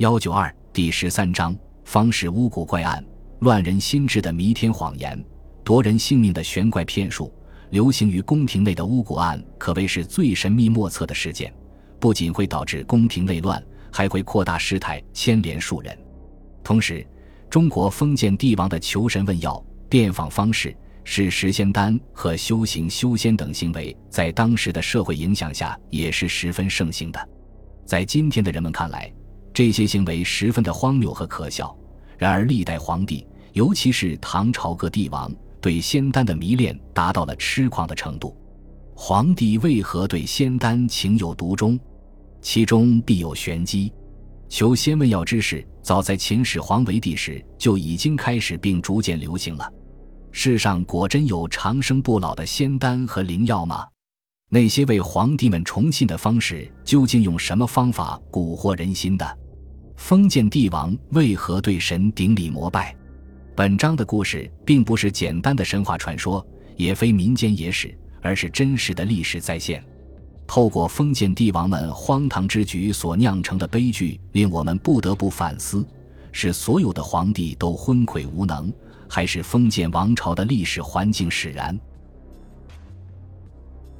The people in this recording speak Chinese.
幺九二第十三章方士巫蛊怪案，乱人心智的弥天谎言，夺人性命的玄怪骗术，流行于宫廷内的巫蛊案可谓是最神秘莫测的事件，不仅会导致宫廷内乱，还会扩大事态，牵连数人。同时，中国封建帝王的求神问药、变访方式，是食仙丹和修行修仙等行为，在当时的社会影响下也是十分盛行的。在今天的人们看来，这些行为十分的荒谬和可笑，然而历代皇帝，尤其是唐朝各帝王，对仙丹的迷恋达到了痴狂的程度。皇帝为何对仙丹情有独钟？其中必有玄机。求仙问药之事，早在秦始皇为帝时就已经开始，并逐渐流行了。世上果真有长生不老的仙丹和灵药吗？那些为皇帝们崇信的方式，究竟用什么方法蛊惑人心的？封建帝王为何对神顶礼膜拜？本章的故事并不是简单的神话传说，也非民间野史，而是真实的历史再现。透过封建帝王们荒唐之举所酿成的悲剧，令我们不得不反思：是所有的皇帝都昏聩无能，还是封建王朝的历史环境使然？